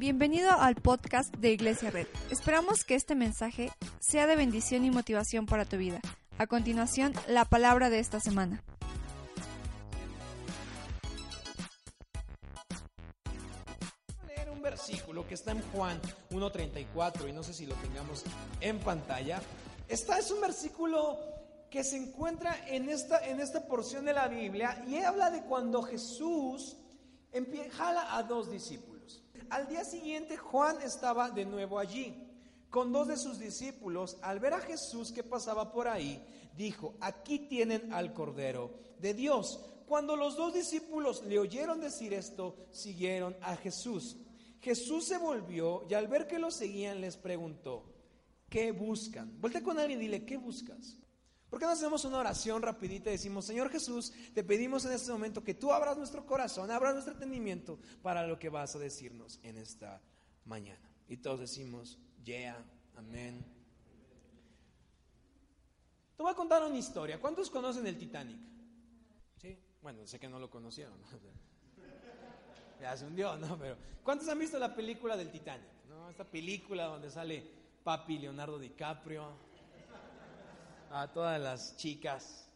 Bienvenido al podcast de Iglesia Red. Esperamos que este mensaje sea de bendición y motivación para tu vida. A continuación, la palabra de esta semana. Voy a leer un versículo que está en Juan 1.34 y no sé si lo tengamos en pantalla. Esta es un versículo que se encuentra en esta, en esta porción de la Biblia y habla de cuando Jesús jala a dos discípulos. Al día siguiente Juan estaba de nuevo allí con dos de sus discípulos. Al ver a Jesús que pasaba por ahí, dijo, aquí tienen al Cordero de Dios. Cuando los dos discípulos le oyeron decir esto, siguieron a Jesús. Jesús se volvió y al ver que lo seguían les preguntó, ¿qué buscan? Vuelta con alguien y dile, ¿qué buscas? ¿Por qué no hacemos una oración rapidita y decimos, Señor Jesús, te pedimos en este momento que tú abras nuestro corazón, abras nuestro entendimiento para lo que vas a decirnos en esta mañana? Y todos decimos, yeah, amén. Te voy a contar una historia. ¿Cuántos conocen el Titanic? Sí, bueno, sé que no lo conocieron. ¿no? Ya se hundió, ¿no? Pero ¿cuántos han visto la película del Titanic? ¿No? Esta película donde sale papi Leonardo DiCaprio, a todas las chicas.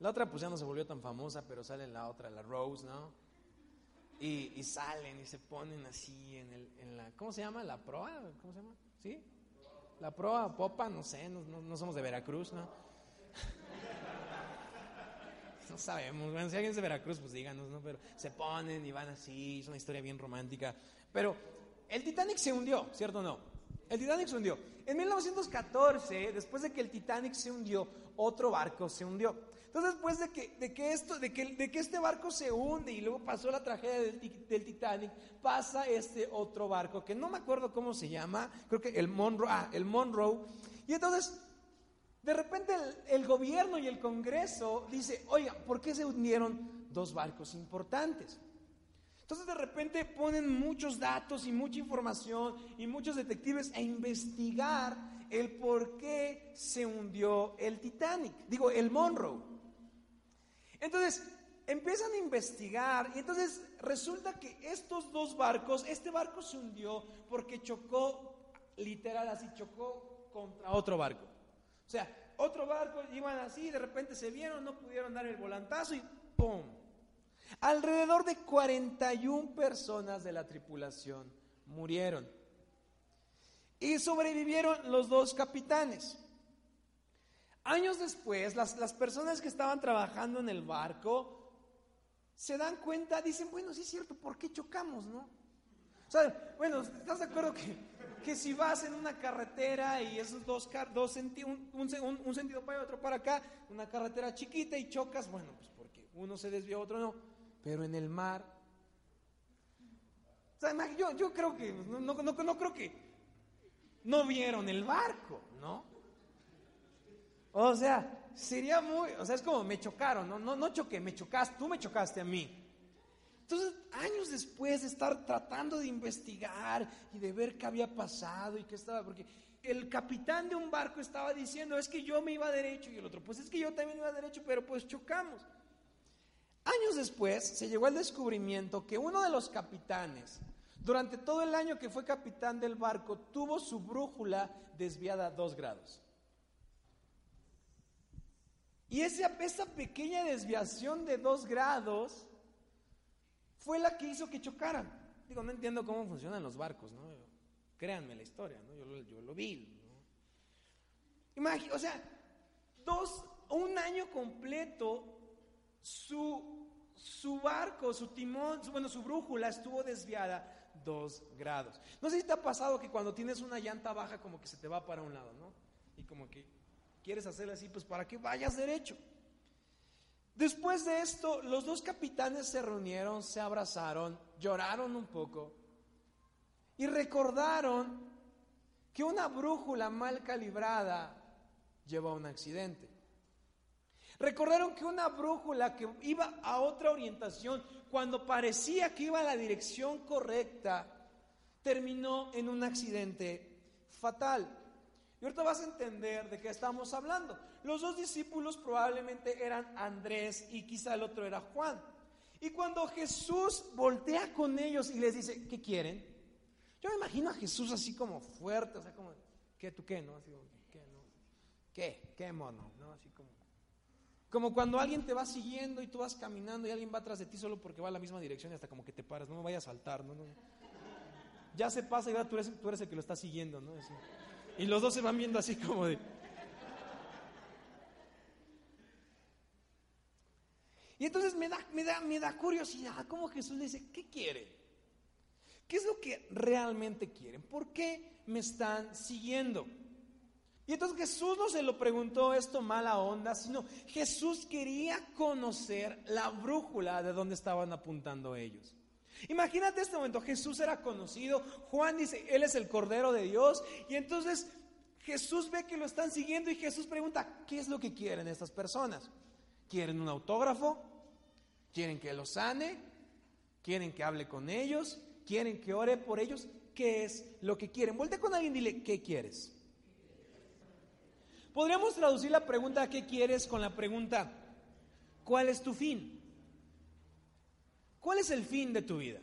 La otra pues ya no se volvió tan famosa, pero sale la otra, la Rose, ¿no? Y, y salen y se ponen así en, el, en la, ¿cómo se llama? La proa, ¿cómo se llama? ¿Sí? La proa, popa, no sé, no, no- no somos de Veracruz, ¿no? No sabemos, bueno, si alguien es de Veracruz, pues díganos, ¿no? Pero se ponen y van así, es una historia bien romántica. Pero el Titanic se hundió, ¿cierto o no? El Titanic se hundió. En 1914, después de que el Titanic se hundió, otro barco se hundió. Entonces, después de que, de que, esto, de que, de que este barco se hunde y luego pasó la tragedia del, ti- del Titanic, pasa este otro barco que no me acuerdo cómo se llama, creo que el Monroe, ah, el Monroe. Y entonces de repente el, el gobierno y el Congreso dice, oiga, ¿por qué se hundieron dos barcos importantes? Entonces de repente ponen muchos datos y mucha información y muchos detectives a investigar el por qué se hundió el Titanic, digo, el Monroe. Entonces empiezan a investigar y entonces resulta que estos dos barcos, este barco se hundió porque chocó, literal así, chocó contra otro barco. O sea, otro barco iban así, de repente se vieron, no pudieron dar el volantazo y ¡pum! Alrededor de 41 personas de la tripulación murieron. Y sobrevivieron los dos capitanes. Años después, las, las personas que estaban trabajando en el barco se dan cuenta, dicen, bueno, sí es cierto, ¿por qué chocamos, no? O sea, bueno, ¿estás de acuerdo que, que si vas en una carretera y esos dos, dos senti- un, un un- sentido para otro para acá, una carretera chiquita y chocas, bueno, pues porque uno se desvió, otro no, pero en el mar, o sea, yo, yo creo que, no, no, no, no creo que no vieron el barco, ¿no? O sea, sería muy, o sea, es como me chocaron, no, no, no choqué, me chocaste, tú me chocaste a mí. Entonces, años después de estar tratando de investigar y de ver qué había pasado y qué estaba, porque el capitán de un barco estaba diciendo, es que yo me iba derecho y el otro, pues es que yo también iba derecho, pero pues chocamos. Años después se llegó al descubrimiento que uno de los capitanes, durante todo el año que fue capitán del barco, tuvo su brújula desviada dos grados. Y esa, pequeña desviación de dos grados fue la que hizo que chocaran. Digo, no entiendo cómo funcionan los barcos, ¿no? Créanme la historia, ¿no? Yo lo, vi, ¿no? O sea, dos, un año completo, su, su barco, su timón, su- bueno, su brújula estuvo desviada dos grados. No sé si te ha pasado que cuando tienes una llanta baja como que se te va para un lado, ¿no? Y como que quieres hacerle así, pues para que vayas derecho. Después de esto, los dos capitanes se reunieron, se abrazaron, lloraron un poco y recordaron que una brújula mal calibrada llevó a un accidente. Recordaron que una brújula que iba a otra orientación, cuando parecía que iba a la dirección correcta, terminó en un accidente fatal. Y ahorita vas a entender de qué estamos hablando. Los dos discípulos probablemente eran Andrés y quizá el otro era Juan. Y cuando Jesús voltea con ellos y les dice, ¿qué quieren? Yo me imagino a Jesús así como fuerte, o sea, como, ¿qué tú qué? ¿No? Así como, ¿qué? No? ¿Qué? ¿Qué mono? ¿No? Así como. Como cuando alguien te va siguiendo y tú vas caminando y alguien va atrás de ti solo porque va a la misma dirección y hasta como que te paras, no me vayas a saltar, ¿no? no. Ya se pasa y ahora tú eres, tú eres el que lo está siguiendo, ¿no? Así. Y los dos se van viendo así como de... Y entonces me da, me da, me da curiosidad cómo Jesús le dice, ¿qué quieren? ¿Qué es lo que realmente quieren? ¿Por qué me están siguiendo? Y entonces Jesús no se lo preguntó esto mala onda, sino Jesús quería conocer la brújula de donde estaban apuntando ellos. Imagínate este momento, Jesús era conocido, Juan dice, Él es el Cordero de Dios, y entonces Jesús ve que lo están siguiendo y Jesús pregunta, ¿qué es lo que quieren estas personas? ¿Quieren un autógrafo? ¿Quieren que los sane? ¿Quieren que hable con ellos? ¿Quieren que ore por ellos? ¿Qué es lo que quieren? Volte con alguien y dile, ¿qué quieres? Podríamos traducir la pregunta ¿qué quieres? con la pregunta ¿cuál es tu fin? ¿Cuál es el fin de tu vida?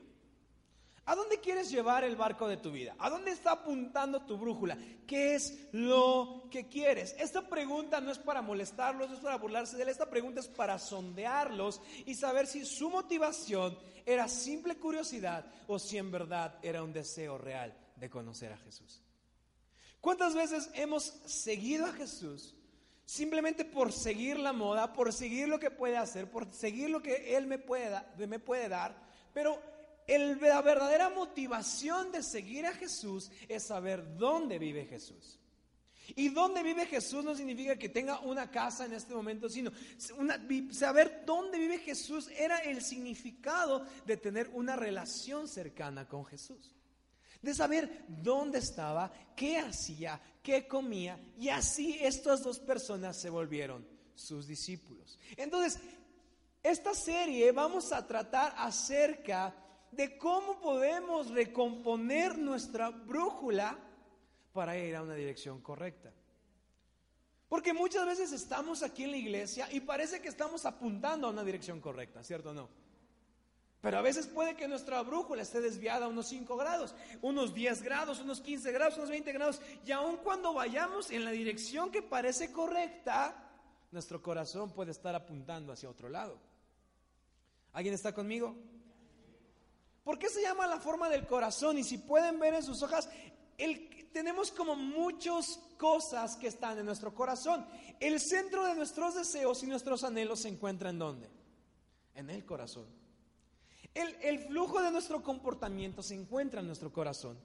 ¿A dónde quieres llevar el barco de tu vida? ¿A dónde está apuntando tu brújula? ¿Qué es lo que quieres? Esta pregunta no es para molestarlos, no es para burlarse de él, esta pregunta es para sondearlos y saber si su motivación era simple curiosidad o si en verdad era un deseo real de conocer a Jesús. ¿Cuántas veces hemos seguido a Jesús simplemente por seguir la moda, por seguir lo que puede hacer, por seguir lo que Él me puede, me puede dar? Pero la verdadera motivación de seguir a Jesús es saber dónde vive Jesús. Y dónde vive Jesús no significa que tenga una casa en este momento, sino saber dónde vive Jesús era el significado de tener una relación cercana con Jesús de saber dónde estaba, qué hacía, qué comía, y así estas dos personas se volvieron sus discípulos. Entonces, esta serie vamos a tratar acerca de cómo podemos recomponer nuestra brújula para ir a una dirección correcta. Porque muchas veces estamos aquí en la iglesia y parece que estamos apuntando a una dirección correcta, ¿cierto o no? Pero a veces puede que nuestra brújula esté desviada unos 5 grados, unos 10 grados, unos 15 grados, unos 20 grados. Y aun cuando vayamos en la dirección que parece correcta, nuestro corazón puede estar apuntando hacia otro lado. ¿Alguien está conmigo? ¿Por qué se llama la forma del corazón? Y si pueden ver en sus hojas, tenemos como muchas cosas que están en nuestro corazón. El centro de nuestros deseos y nuestros anhelos se encuentra en dónde? En el corazón. El, flujo de nuestro comportamiento se encuentra en nuestro corazón.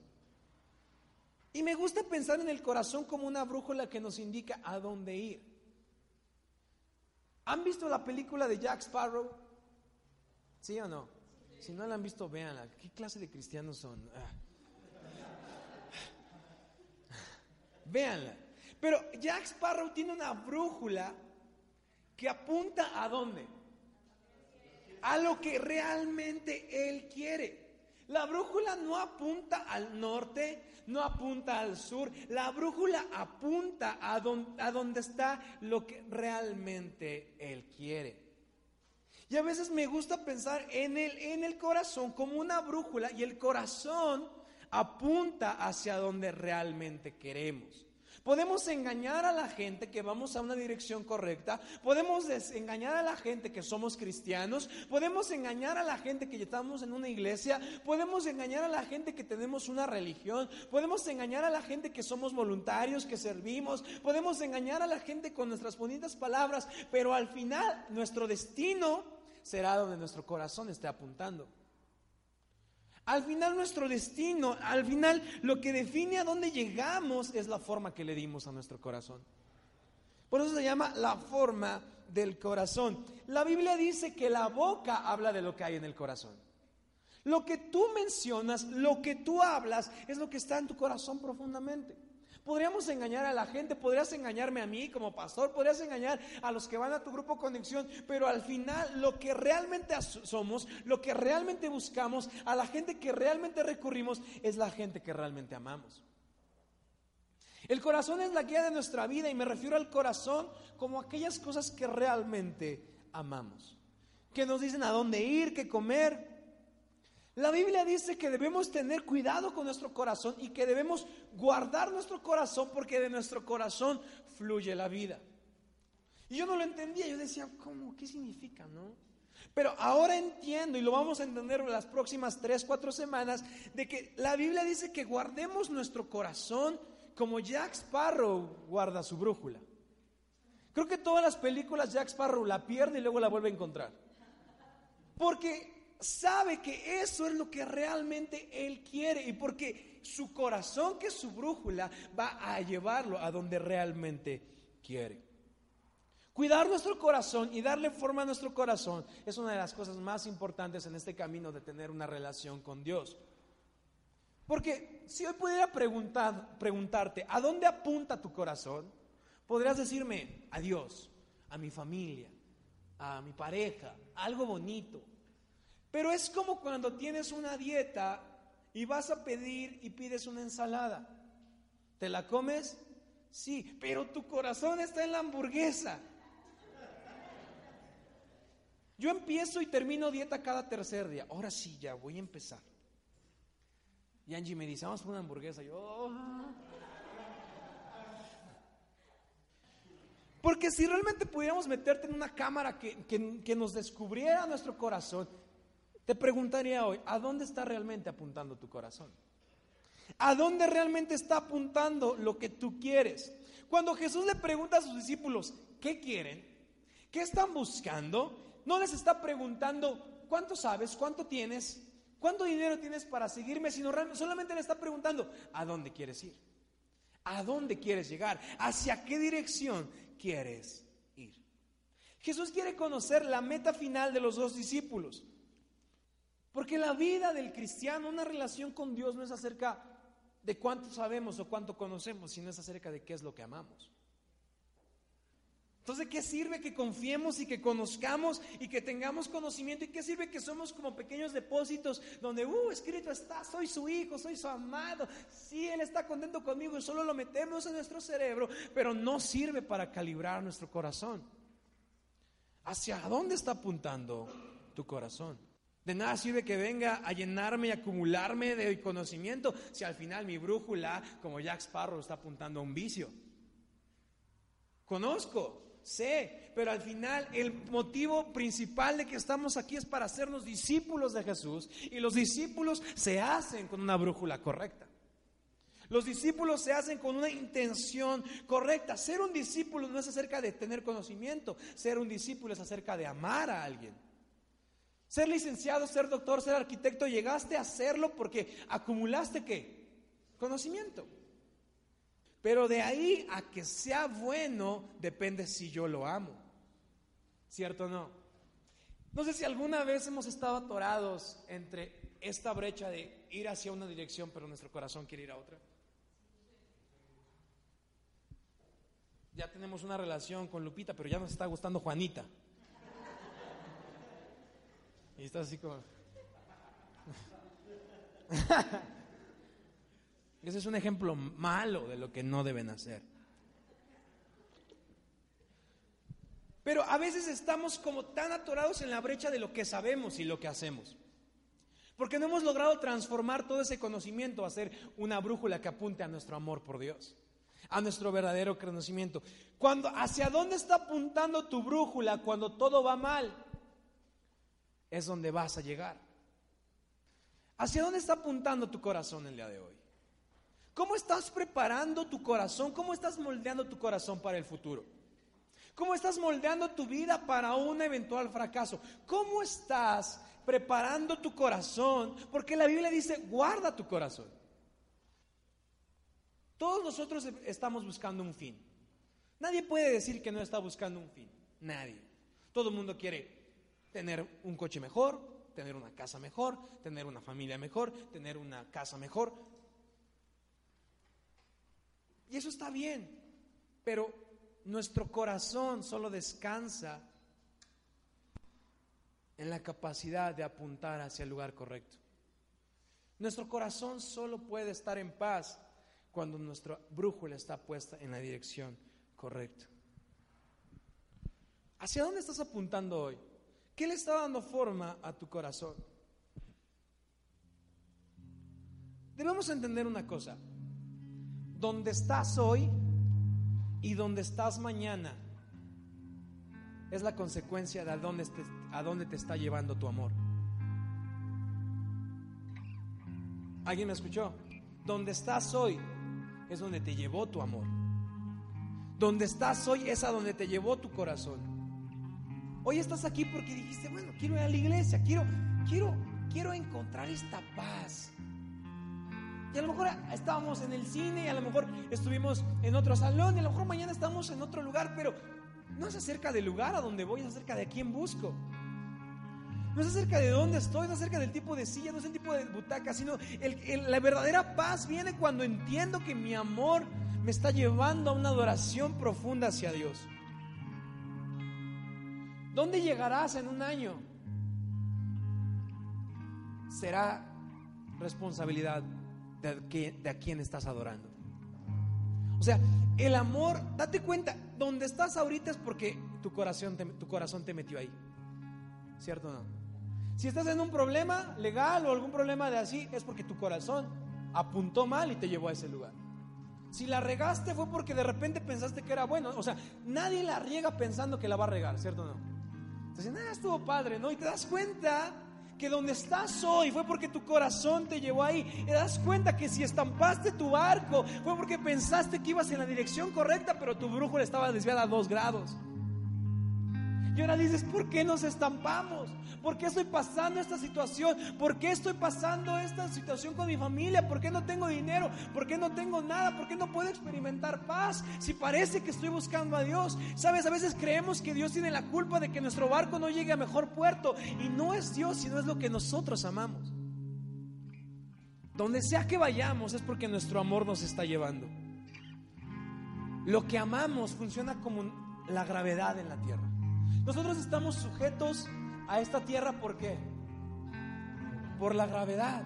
Y me gusta pensar en el corazón como una brújula que nos indica a dónde ir. ¿Han visto la película de Jack Sparrow? ¿Sí o no? Si no la han visto, véanla. ¿Qué clase de cristianos son? Ah. Véanla. Pero Jack Sparrow tiene una brújula que apunta a dónde? A lo que realmente Él quiere. La brújula no apunta al norte, no apunta al sur, la brújula apunta a, donde está lo que realmente Él quiere. Y a veces me gusta pensar en el, en el corazón como una brújula y el corazón apunta hacia donde realmente queremos. Podemos engañar a la gente que vamos a una dirección correcta. Podemos engañar a la gente que somos cristianos. Podemos engañar a la gente que estamos en una iglesia. Podemos engañar a la gente que tenemos una religión. Podemos engañar a la gente que somos voluntarios, que servimos. Podemos engañar a la gente con nuestras bonitas palabras. Pero al final nuestro destino será donde nuestro corazón esté apuntando. Al final nuestro destino, al final lo que define a dónde llegamos es la forma que le dimos a nuestro corazón. Por eso se llama la forma del corazón. La Biblia dice que la boca habla de lo que hay en el corazón. Lo que tú mencionas, lo que tú hablas, es lo que está en tu corazón profundamente. Podríamos engañar a la gente, podrías engañarme a mí como pastor, podrías engañar a los que van a tu grupo conexión, pero al final lo que realmente somos, lo que realmente buscamos, a la gente que realmente recurrimos, es la gente que realmente amamos. El corazón es la guía de nuestra vida y me refiero al corazón como aquellas cosas que realmente amamos, que nos dicen a dónde ir, qué comer. La Biblia dice que debemos tener cuidado con nuestro corazón y que debemos guardar nuestro corazón porque de nuestro corazón fluye la vida. Y yo no lo entendía, yo decía, ¿cómo? ¿Qué significa, no? Pero ahora entiendo, y lo vamos a entender en las próximas tres, cuatro semanas, de que la Biblia dice que guardemos nuestro corazón como Jack Sparrow guarda su brújula. Creo que todas las películas Jack Sparrow la pierde y luego la vuelve a encontrar. Porque sabe que eso es lo que realmente Él quiere y porque su corazón, que es su brújula, va a llevarlo a donde realmente quiere. Cuidar nuestro corazón y darle forma a nuestro corazón es una de las cosas más importantes en este camino de tener una relación con Dios. Porque si hoy pudiera preguntar, preguntarte, ¿a dónde apunta tu corazón? Podrías decirme, a Dios, a mi familia, a mi pareja, algo bonito, pero es como cuando tienes una dieta y vas a pedir y pides una ensalada. ¿Te la comes? Sí, pero tu corazón está en la hamburguesa. Yo empiezo y termino dieta cada tercer día. Ahora sí, ya voy a empezar. Y Angie me dice, vamos por una hamburguesa. Yo, oh". Porque si realmente pudiéramos meterte en una cámara que, que nos descubriera nuestro corazón, te preguntaría hoy, ¿a dónde está realmente apuntando tu corazón? ¿A dónde realmente está apuntando lo que tú quieres? Cuando Jesús le pregunta a sus discípulos, ¿qué quieren? ¿Qué están buscando? No les está preguntando, ¿cuánto sabes? ¿Cuánto tienes? ¿Cuánto dinero tienes para seguirme? Sino solamente le está preguntando, ¿a dónde quieres ir? ¿A dónde quieres llegar? ¿Hacia qué dirección quieres ir? Jesús quiere conocer la meta final de los dos discípulos. Porque la vida del cristiano, una relación con Dios no es acerca de cuánto sabemos o cuánto conocemos, sino es acerca de qué es lo que amamos. Entonces, ¿qué sirve que confiemos y que conozcamos y que tengamos conocimiento? ¿Y qué sirve que somos como pequeños depósitos donde, uh, escrito está, soy su hijo, soy su amado, sí, Él está contento conmigo y solo lo metemos en nuestro cerebro, pero no sirve para calibrar nuestro corazón? ¿Hacia dónde está apuntando tu corazón? De nada sirve que venga a llenarme y acumularme de conocimiento si al final mi brújula, como Jack Sparrow, está apuntando a un vicio. Conozco, sé, pero al final el motivo principal de que estamos aquí es para hacernos discípulos de Jesús y los discípulos se hacen con una brújula correcta. Los discípulos se hacen con una intención correcta. Ser un discípulo no es acerca de tener conocimiento, ser un discípulo es acerca de amar a alguien. Ser licenciado, ser doctor, ser arquitecto, llegaste a hacerlo porque acumulaste qué? Conocimiento. Pero de ahí a que sea bueno depende si yo lo amo. ¿Cierto o no? No sé si alguna vez hemos estado atorados entre esta brecha de ir hacia una dirección pero nuestro corazón quiere ir a otra. Ya tenemos una relación con Lupita, pero ya nos está gustando Juanita. Y estás así como... Ese es un ejemplo malo de lo que no deben hacer. Pero a veces estamos como tan atorados en la brecha de lo que sabemos y lo que hacemos. Porque no hemos logrado transformar todo ese conocimiento a ser una brújula que apunte a nuestro amor por Dios, a nuestro verdadero conocimiento. Cuando hacia dónde está apuntando tu brújula cuando todo va mal? Es donde vas a llegar. ¿Hacia dónde está apuntando tu corazón el día de hoy? ¿Cómo estás preparando tu corazón? ¿Cómo estás moldeando tu corazón para el futuro? ¿Cómo estás moldeando tu vida para un eventual fracaso? ¿Cómo estás preparando tu corazón? Porque la Biblia dice, guarda tu corazón. Todos nosotros estamos buscando un fin. Nadie puede decir que no está buscando un fin. Nadie. Todo el mundo quiere tener un coche mejor, tener una casa mejor, tener una familia mejor, tener una casa mejor. Y eso está bien, pero nuestro corazón solo descansa en la capacidad de apuntar hacia el lugar correcto. Nuestro corazón solo puede estar en paz cuando nuestra brújula está puesta en la dirección correcta. ¿Hacia dónde estás apuntando hoy? ¿Qué le está dando forma a tu corazón? Debemos entender una cosa. Donde estás hoy y donde estás mañana es la consecuencia de a dónde, te, a dónde te está llevando tu amor. ¿Alguien me escuchó? Donde estás hoy es donde te llevó tu amor. Donde estás hoy es a donde te llevó tu corazón. Hoy estás aquí porque dijiste, bueno, quiero ir a la iglesia, quiero, quiero, quiero encontrar esta paz. Y a lo mejor estábamos en el cine, y a lo mejor estuvimos en otro salón, y a lo mejor mañana estamos en otro lugar, pero no es acerca del lugar a donde voy, es acerca de quién busco. No es acerca de dónde estoy, no es acerca del tipo de silla, no es el tipo de butaca, sino la verdadera paz viene cuando entiendo que mi amor me está llevando a una adoración profunda hacia Dios. ¿Dónde llegarás en un año? Será responsabilidad de, a quién estás adorando. O sea, el amor, date cuenta, donde estás ahorita es porque tu corazón tu corazón te metió ahí. ¿Cierto o no? Si estás en un problema legal o algún problema de así, es porque tu corazón apuntó mal y te llevó a ese lugar. Si la regaste fue porque de repente pensaste que era bueno. O sea, nadie la riega pensando que la va a regar, ¿cierto o no? Entonces, nada, estuvo padre, ¿no? Y te das cuenta que donde estás hoy fue porque tu corazón te llevó ahí. Te das cuenta que si estampaste tu barco fue porque pensaste que ibas en la dirección correcta, pero tu brújula estaba desviada a dos grados. Y ahora dices, ¿por qué nos estampamos? ¿Por qué estoy pasando esta situación? ¿Por qué estoy pasando esta situación con mi familia? ¿Por qué no tengo dinero? ¿Por qué no tengo nada? ¿Por qué no puedo experimentar paz? Si parece que estoy buscando a Dios. Sabes, a veces creemos que Dios tiene la culpa de que nuestro barco no llegue a mejor puerto. Y no es Dios, sino es lo que nosotros amamos. Donde sea que vayamos es porque nuestro amor nos está llevando. Lo que amamos funciona como la gravedad en la tierra. Nosotros estamos sujetos a esta tierra ¿por qué? Por la gravedad.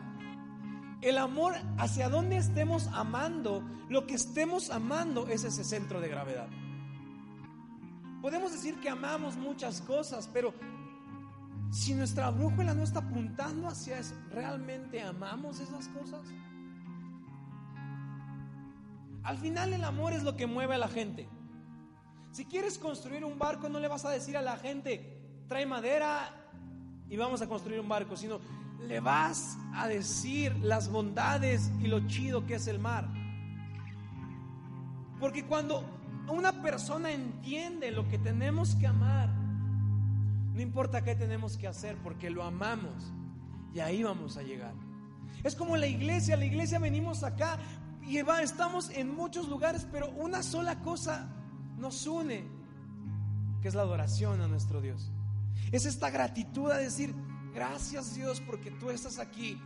El amor hacia donde estemos amando, lo que estemos amando es ese centro de gravedad. Podemos decir que amamos muchas cosas, pero si nuestra brújula no está apuntando hacia eso, ¿realmente amamos esas cosas? Al final el amor es lo que mueve a la gente. Si quieres construir un barco, no le vas a decir a la gente, trae madera y vamos a construir un barco, sino le vas a decir las bondades y lo chido que es el mar. Porque cuando una persona entiende lo que tenemos que amar, no importa qué tenemos que hacer, porque lo amamos y ahí vamos a llegar. Es como la iglesia, la iglesia venimos acá y estamos en muchos lugares, pero una sola cosa nos une, que es la adoración a nuestro Dios. Es esta gratitud a decir, gracias Dios porque tú estás aquí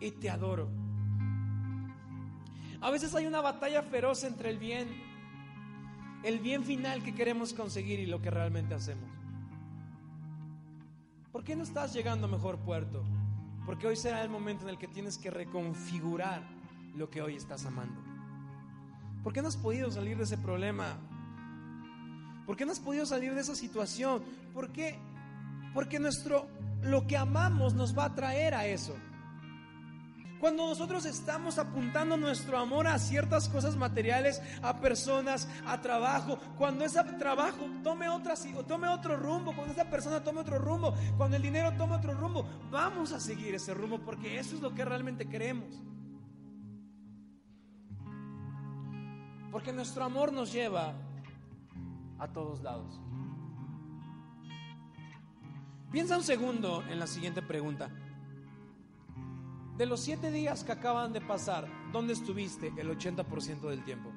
y te adoro. A veces hay una batalla feroz entre el bien, el bien final que queremos conseguir y lo que realmente hacemos. ¿Por qué no estás llegando a mejor puerto? Porque hoy será el momento en el que tienes que reconfigurar lo que hoy estás amando. ¿Por qué no has podido salir de ese problema ¿Por qué no has podido salir de esa situación? ¿Por qué? Porque nuestro lo que amamos nos va a traer a eso. Cuando nosotros estamos apuntando nuestro amor a ciertas cosas materiales, a personas, a trabajo, cuando ese trabajo tome otra, tome otro rumbo, cuando esa persona tome otro rumbo, cuando el dinero tome otro rumbo, vamos a seguir ese rumbo porque eso es lo que realmente queremos. Porque nuestro amor nos lleva a todos lados. Piensa un segundo en la siguiente pregunta. De los siete días que acaban de pasar, ¿dónde estuviste el 80% del tiempo?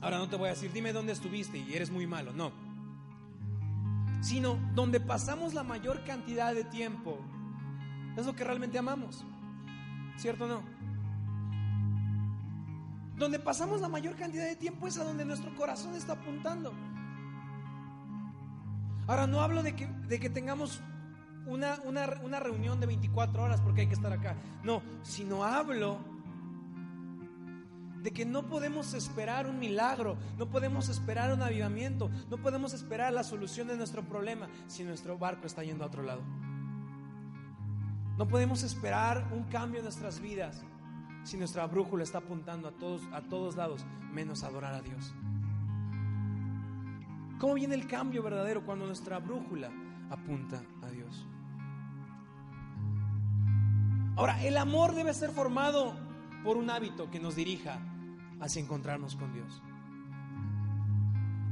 Ahora no te voy a decir, dime dónde estuviste y eres muy malo, no. Sino donde pasamos la mayor cantidad de tiempo es lo que realmente amamos. ¿Cierto o no? Donde pasamos la mayor cantidad de tiempo es a donde nuestro corazón está apuntando. Ahora no hablo de que, de que tengamos una, una, reunión de 24 horas porque hay que estar acá. No, sino hablo de que no podemos esperar un milagro, no podemos esperar un avivamiento, no podemos esperar la solución de nuestro problema si nuestro barco está yendo a otro lado. No podemos esperar un cambio en nuestras vidas si nuestra brújula está apuntando a todos, a todos lados, menos adorar a Dios. ¿Cómo viene el cambio verdadero cuando nuestra brújula apunta a Dios? Ahora, el amor debe ser formado por un hábito que nos dirija hacia encontrarnos con Dios.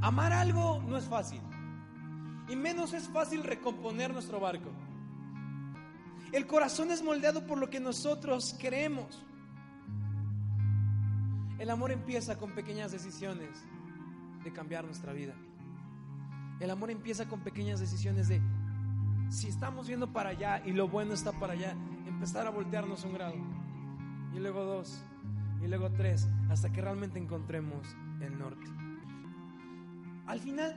Amar algo no es fácil. Y menos es fácil recomponer nuestro barco. El corazón es moldeado por lo que nosotros queremos. El amor empieza con pequeñas decisiones de cambiar nuestra vida. El amor empieza con pequeñas decisiones de, si estamos viendo para allá y lo bueno está para allá, empezar a voltearnos un grado. Y luego dos, y luego tres, hasta que realmente encontremos el norte. Al final,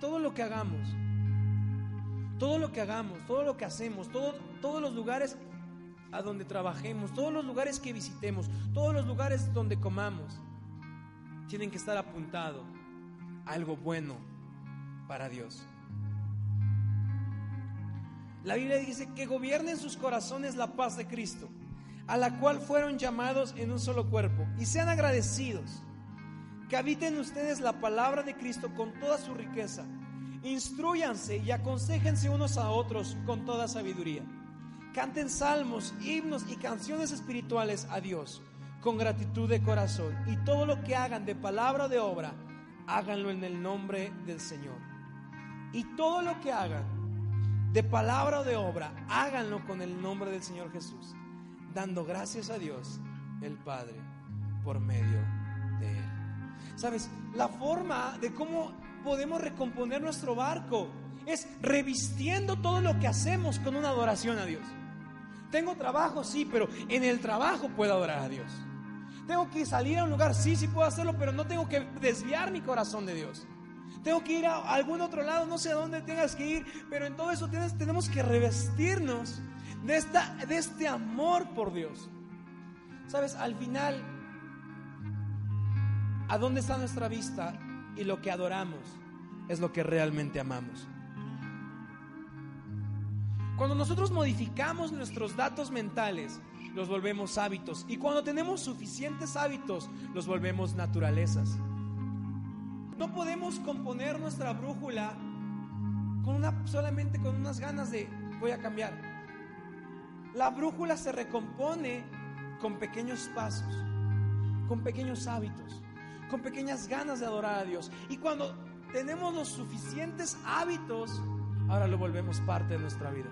todo lo que hagamos, todo lo que hagamos, todo lo que hacemos, todos los lugares a donde trabajemos, todos los lugares que visitemos, todos los lugares donde comamos, tienen que estar apuntados a algo bueno para Dios. La Biblia dice que gobiernen sus corazones la paz de Cristo a la cual fueron llamados en un solo cuerpo, y sean agradecidos. Que habiten ustedes la palabra de Cristo con toda su riqueza. Instruyanse y aconsejense unos a otros con toda sabiduría. Canten salmos, himnos y canciones espirituales a Dios con gratitud de corazón. Y todo lo que hagan de palabra o de obra, háganlo en el nombre del Señor. Y todo lo que hagan de palabra o de obra, háganlo con el nombre del Señor Jesús dando gracias a Dios, el Padre, por medio de Él. Sabes, la forma de cómo podemos recomponer nuestro barco es revistiendo todo lo que hacemos con una adoración a Dios. Tengo trabajo, sí, pero en el trabajo puedo adorar a Dios. Tengo que salir a un lugar, sí, sí puedo hacerlo, pero no tengo que desviar mi corazón de Dios. Tengo que ir a algún otro lado, no sé a dónde tengas que ir, pero en todo eso tenemos que revestirnos de, esta, de este amor por Dios. Sabes, al final, ¿a dónde está nuestra vista? Y lo que adoramos es lo que realmente amamos. Cuando nosotros modificamos nuestros datos mentales, los volvemos hábitos. Y cuando tenemos suficientes hábitos, los volvemos naturalezas. No podemos componer nuestra brújula solamente con unas ganas de voy a cambiar. La brújula se recompone con pequeños pasos, con pequeños hábitos, con pequeñas ganas de adorar a Dios. Y cuando tenemos los suficientes hábitos, ahora lo volvemos parte de nuestra vida.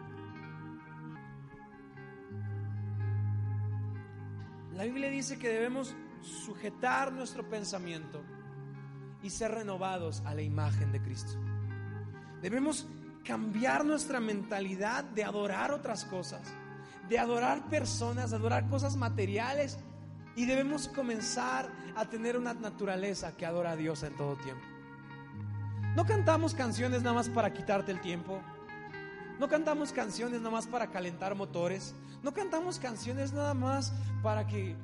La Biblia dice que debemos sujetar nuestro pensamiento y ser renovados a la imagen de Cristo. Debemos cambiar nuestra mentalidad de adorar otras cosas de adorar personas, de adorar cosas materiales y debemos comenzar a tener una naturaleza que adora a Dios en todo tiempo. No cantamos canciones nada más para quitarte el tiempo. No cantamos canciones nada más para calentar motores. No cantamos canciones nada más para que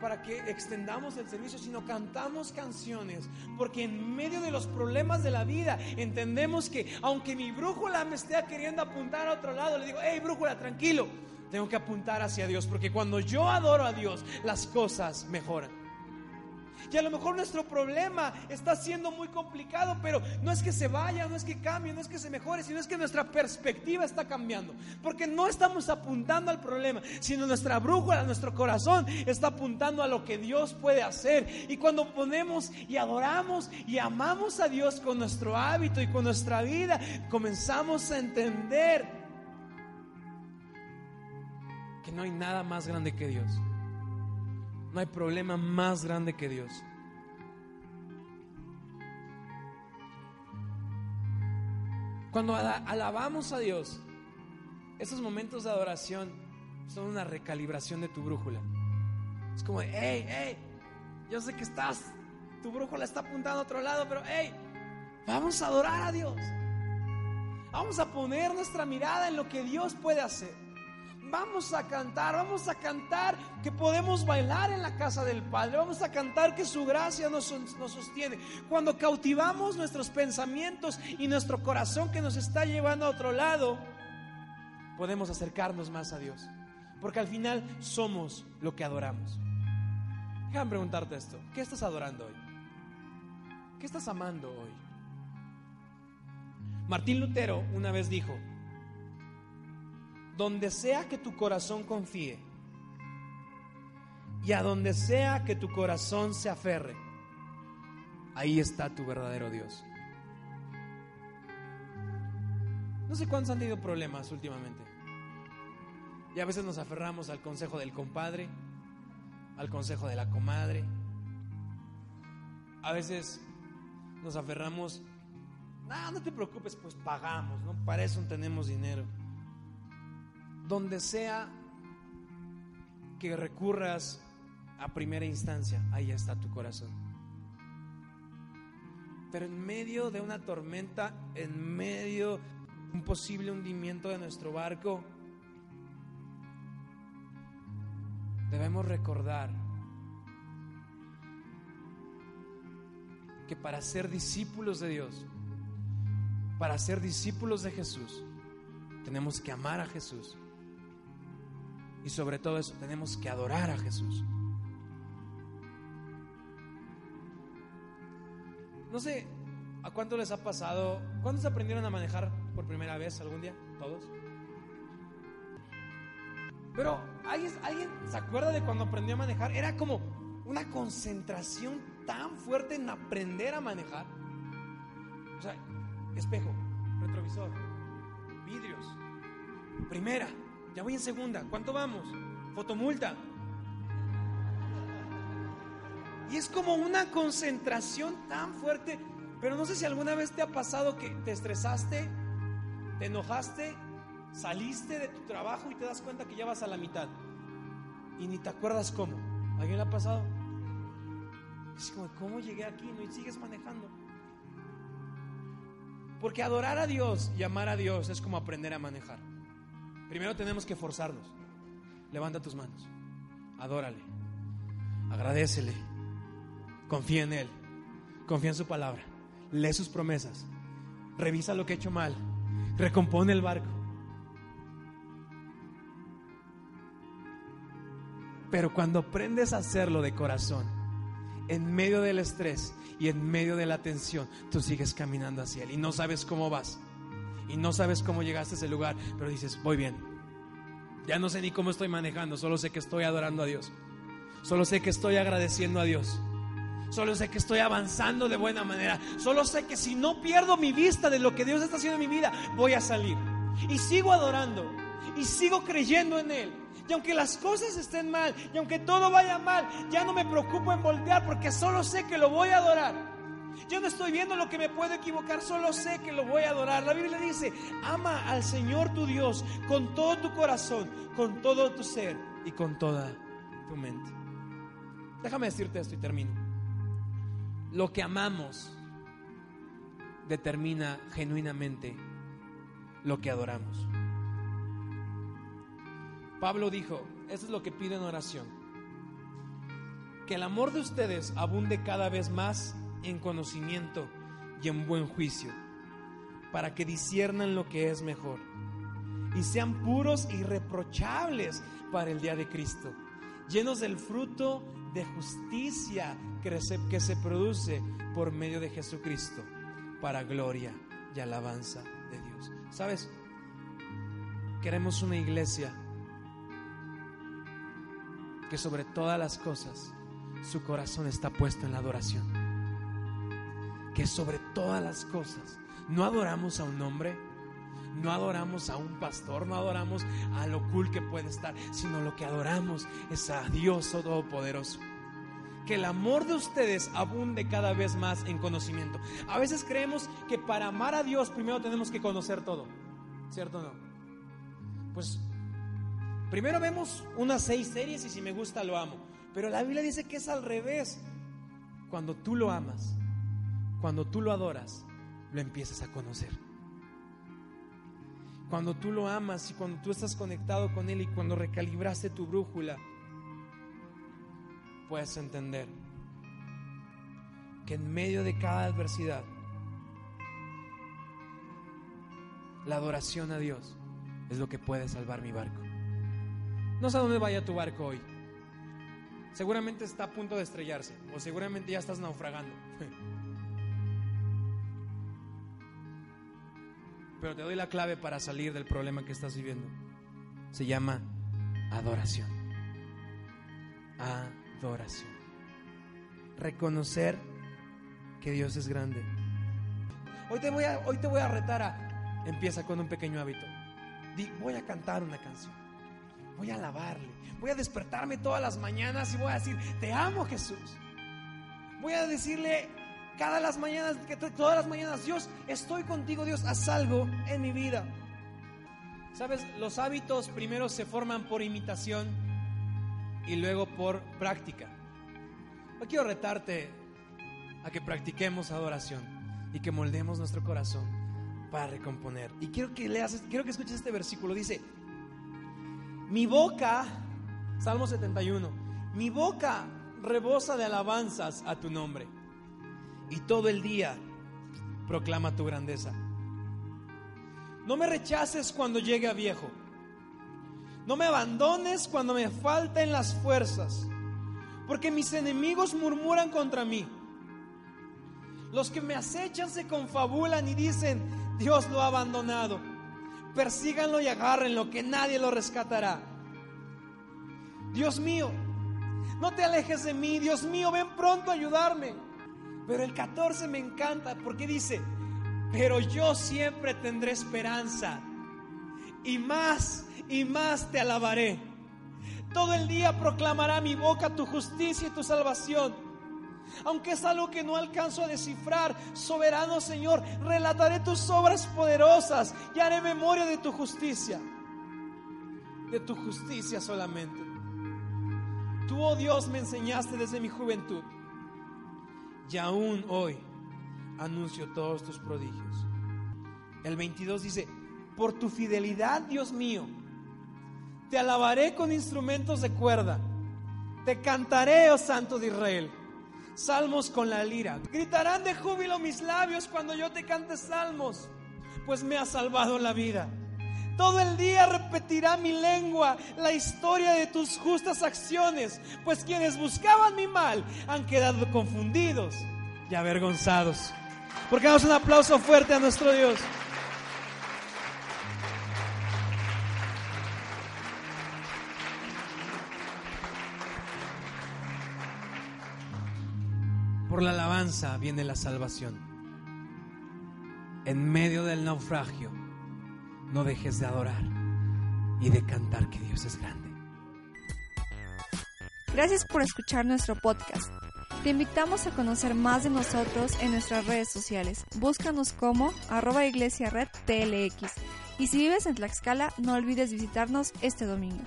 para que extendamos el servicio, sino cantamos canciones, porque en medio de los problemas de la vida entendemos que aunque mi brújula me esté queriendo apuntar a otro lado, le digo, hey brújula, tranquilo, tengo que apuntar hacia Dios, porque cuando yo adoro a Dios, las cosas mejoran. Y a lo mejor nuestro problema está siendo muy complicado, pero no es que se vaya, no es que cambie, no es que se mejore, sino es que nuestra perspectiva está cambiando. Porque no estamos apuntando al problema, sino nuestra brújula, nuestro corazón está apuntando a lo que Dios puede hacer. Y cuando ponemos y adoramos y amamos a Dios con nuestro hábito y con nuestra vida, comenzamos a entender que no hay nada más grande que Dios. No hay problema más grande que Dios. Cuando alabamos a Dios, esos momentos de adoración son una recalibración de tu brújula. Es como, hey, hey, yo sé que estás, tu brújula está apuntando a otro lado, pero hey, vamos a adorar a Dios. Vamos a poner nuestra mirada en lo que Dios puede hacer Vamos a cantar, vamos a cantar que podemos bailar en la casa del Padre, vamos a cantar que su gracia nos, sostiene. Cuando cautivamos nuestros pensamientos y nuestro corazón que nos está llevando a otro lado, podemos acercarnos más a Dios. Porque al final somos lo que adoramos. Déjame preguntarte esto, ¿qué estás adorando hoy? ¿Qué estás amando hoy? Martín Lutero una vez dijo, donde sea que tu corazón confíe y a donde sea que tu corazón se aferre, ahí está tu verdadero Dios. No sé cuántos han tenido problemas últimamente. Y a veces nos aferramos al consejo del compadre, al consejo de la comadre. A veces nos aferramos, no, no te preocupes, pues pagamos, ¿no? Para eso tenemos dinero donde sea que recurras a primera instancia, ahí está tu corazón. Pero en medio de una tormenta, en medio de un posible hundimiento de nuestro barco, debemos recordar que para ser discípulos de Dios, para ser discípulos de Jesús, tenemos que amar a Jesús y sobre todo eso, tenemos que adorar a Jesús. No sé, ¿a cuánto les ha pasado? ¿Cuántos aprendieron a manejar por primera vez algún día? ¿Todos? Pero ¿alguien, ¿alguien se acuerda de cuando aprendió a manejar? Era como una concentración tan fuerte en aprender a manejar. O sea, espejo, retrovisor, vidrios, primera, ya voy en segunda. ¿Cuánto vamos? Fotomulta. Y es como una concentración tan fuerte. Pero no sé si alguna vez te ha pasado que te estresaste, te enojaste, saliste de tu trabajo y te das cuenta que ya vas a la mitad. Y ni te acuerdas cómo. ¿Alguien le ha pasado? Es como, ¿cómo llegué aquí? ¿No? Y sigues manejando. Porque adorar a Dios y amar a Dios es como aprender a manejar. Primero tenemos que forzarnos. Levanta tus manos. Adórale. Agradecele. Confía en Él. Confía en su palabra. Lee sus promesas. Revisa lo que he hecho mal. Recompone el barco. Pero cuando aprendes a hacerlo de corazón, en medio del estrés y en medio de la tensión, tú sigues caminando hacia Él y no sabes cómo vas y no sabes cómo llegaste a ese lugar, pero dices, voy bien. Ya no sé ni cómo estoy manejando, solo sé que estoy adorando a Dios. Solo sé que estoy agradeciendo a Dios. Solo sé que estoy avanzando de buena manera. Solo sé que si no pierdo mi vista de lo que Dios está haciendo en mi vida, voy a salir. Y sigo adorando. Y sigo creyendo en Él. Y aunque las cosas estén mal, y aunque todo vaya mal, ya no me preocupo en voltear porque solo sé que lo voy a adorar. Yo no estoy viendo lo que me puedo equivocar, solo sé que lo voy a adorar. La Biblia dice, ama al Señor tu Dios con todo tu corazón, con todo tu ser y con toda tu mente. Déjame decirte esto y termino. Lo que amamos determina genuinamente lo que adoramos. Pablo dijo, eso es lo que pido en oración, que el amor de ustedes abunde cada vez más en conocimiento y en buen juicio, para que disiernan lo que es mejor y sean puros y irreprochables para el día de Cristo, llenos del fruto de justicia que se, que se produce por medio de Jesucristo, para gloria y alabanza de Dios. ¿Sabes? Queremos una iglesia que sobre todas las cosas su corazón está puesto en la adoración que sobre todas las cosas no adoramos a un hombre, no adoramos a un pastor, no adoramos a lo cool que puede estar, sino lo que adoramos es a Dios Todopoderoso. Que el amor de ustedes abunde cada vez más en conocimiento. A veces creemos que para amar a Dios primero tenemos que conocer todo, ¿cierto o no? Pues primero vemos unas seis series y si me gusta lo amo. Pero la Biblia dice que es al revés. Cuando tú lo amas, cuando tú lo adoras, lo empiezas a conocer. cuando tú lo amas y cuando tú estás conectado con Él y cuando recalibraste tu brújula, puedes entender que en medio de cada adversidad, la adoración a Dios es lo que puede salvar mi barco. No sé a dónde vaya tu barco hoy. Seguramente está a punto de estrellarse o seguramente ya estás naufragando. Pero te doy la clave para salir del problema que estás viviendo. Se llama adoración. Adoración. Reconocer que Dios es grande. Hoy te voy a, hoy te voy a retar a, empieza con un pequeño hábito. Di, voy a cantar una canción. Voy a alabarle. Voy a despertarme todas las mañanas y voy a decir, te amo Jesús. Voy a decirle cada las mañanas, que todas las mañanas, Dios, estoy contigo, Dios, haz algo en mi vida. Sabes, los hábitos primero se forman por imitación y luego por práctica. Hoy quiero retarte a que practiquemos adoración y que moldemos nuestro corazón para recomponer. Y quiero que leas, quiero que escuches este versículo. Dice, mi boca, Salmo 71, mi boca rebosa de alabanzas a tu nombre y todo el día proclama tu grandeza. No me rechaces cuando llegue a viejo. No me abandones cuando me falten las fuerzas, porque mis enemigos murmuran contra mí. Los que me acechan se confabulan y dicen, Dios lo ha abandonado. Persíganlo y agárrenlo, que nadie lo rescatará. Dios mío, no te alejes de mí. Dios mío, ven pronto a ayudarme. Pero el 14 me encanta porque dice, pero yo siempre tendré esperanza y más y más te alabaré. Todo el día proclamará mi boca tu justicia y tu salvación. Aunque es algo que no alcanzo a descifrar, soberano Señor, relataré tus obras poderosas y haré memoria de tu justicia. De tu justicia solamente. Tú, oh Dios, me enseñaste desde mi juventud y aún hoy anuncio todos tus prodigios. El 22 dice, por tu fidelidad, Dios mío, te alabaré con instrumentos de cuerda, te cantaré, oh Santo de Israel, salmos con la lira. Gritarán de júbilo mis labios cuando yo te cante salmos, pues me ha salvado la vida. Todo el día repetirá mi lengua la historia de tus justas acciones, pues quienes buscaban mi mal han quedado confundidos y avergonzados. Porque damos un aplauso fuerte a nuestro Dios. Por la alabanza viene la salvación. En medio del naufragio no dejes de adorar y de cantar que Dios es grande. Gracias por escuchar nuestro podcast. Te invitamos a conocer más de nosotros en nuestras redes sociales. Búscanos como arroba iglesia TLX. Y si vives en Tlaxcala, no olvides visitarnos este domingo.